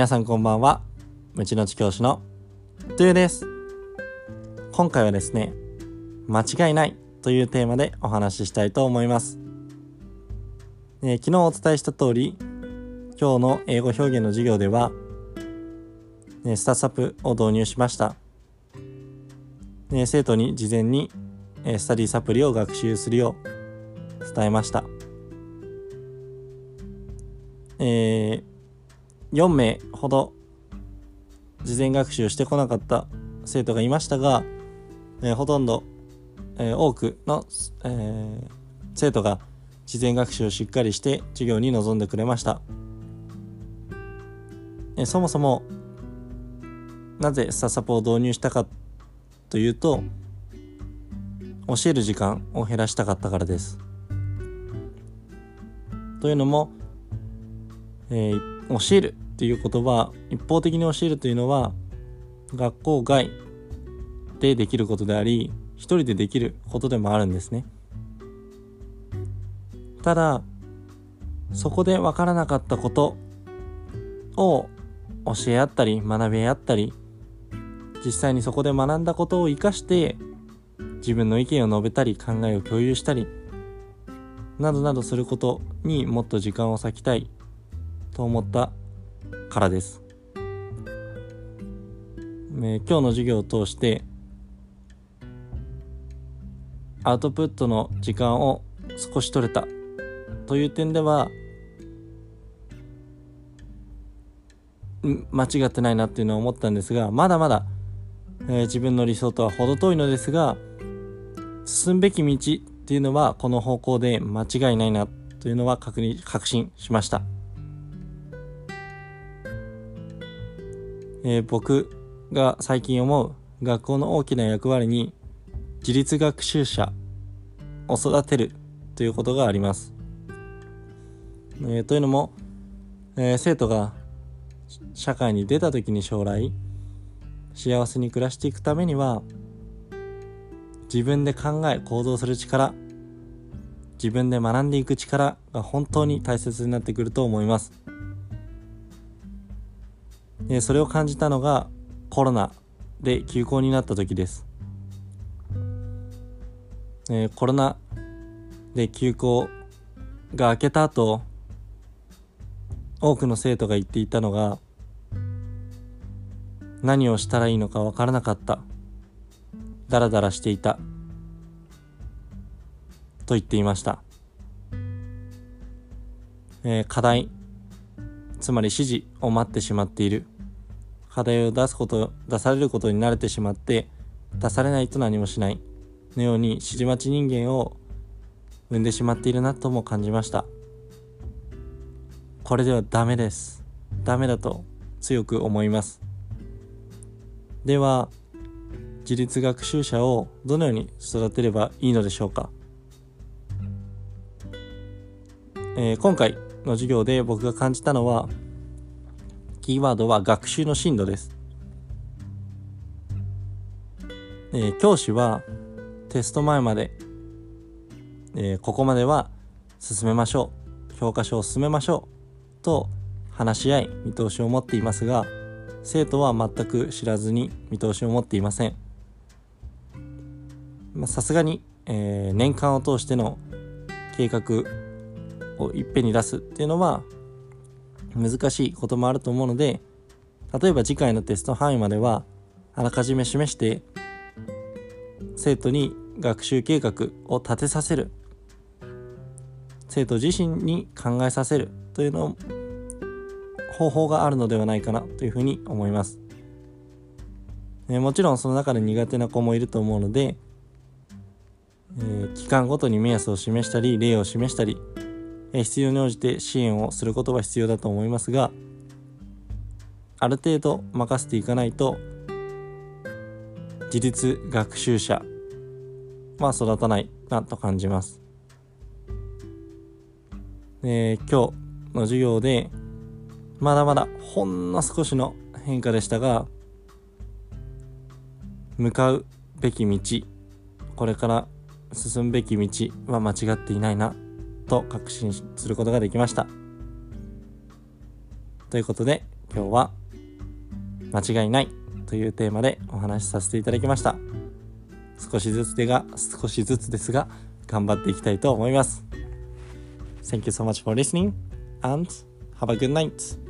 皆さんこんばんは。無知の知教師のトゥーです。今回はですね、間違いないというテーマでお話ししたいと思います。えー、昨日お伝えした通り、今日の英語表現の授業では、ね、スタップを導入しました。ね、生徒に事前に、え、スタディサプリを学習するよう伝えました。えー、4名ほど事前学習してこなかった生徒がいましたが、えー、ほとんど、えー、多くの、えー、生徒が事前学習をしっかりして授業に臨んでくれました、えそもそもなぜスタサポを導入したかというと教える時間を減らしたかったからです。というのも、え、教えるっていう言葉一方的に教えるというのは学校外でできることであり一人でできることでもあるんですね。ただそこで分からなかったことを教え合ったり学び合ったり実際にそこで学んだことを生かして自分の意見を述べたり考えを共有したりなどなどすることにもっと時間を割きたいと思ったからです。今日の授業を通してアウトプットの時間を少し取れたという点では間違ってないなっていうのは思ったんですがまだまだ、えー、自分の理想とは程遠いのですが進むべき道っていうのはこの方向で間違いないなというのは確認確信しました。えー、僕が最近思う学校の大きな役割に自立学習者を育てるということがあります。えー、というのも、えー、生徒が社会に出た時に将来幸せに暮らしていくためには自分で考え行動する力自分で学んでいく力が本当に大切になってくると思います。えそれを感じたのがコロナで休校になった時です、えコロナで休校が明けた後多くの生徒が言っていたのが何をしたらいいのか分からなかった。ダラダラしていた。と言っていました、えー、課題つまり指示を待ってしまっている。課題を出すこと出されることに慣れてしまって出されないと何もしない。のように指示待ち人間を生んでしまっているなとも感じました。これではダメです。ダメだと強く思います。では自立学習者をどのように育てればいいのでしょうか、えー、今回の授業で僕が感じたのはキーワードは学習の進度です。えー、教師はテスト前まで、えー、ここまでは進めましょう教科書を進めましょうと話し合い見通しを持っていますが生徒は全く知らずに見通しを持っていませんさすがに、えー、年間を通しての計画をいっぺんに出すっていうのは難しいこともあると思うので例えば次回のテスト範囲まではあらかじめ示して生徒に学習計画を立てさせる。生徒自身に考えさせる。というの方法があるのではないかなというふうに思います、えもちろんその中で苦手な子もいると思うので、えー、期間ごとに目安を示したり例を示したり必要に応じて支援をすることは必要だと思いますがある程度任せていかないと自立学習者は育たないなと感じます。えー、今日の授業でまだまだほんの少しの変化でしたが向かうべき道これから進むべき道は間違っていないなと確信することができました。ということで今日は間違いないというテーマでお話しさせていただきました。少しずつでが少しずつですが頑張っていきたいと思います。Thank you so much for listening and have a good night.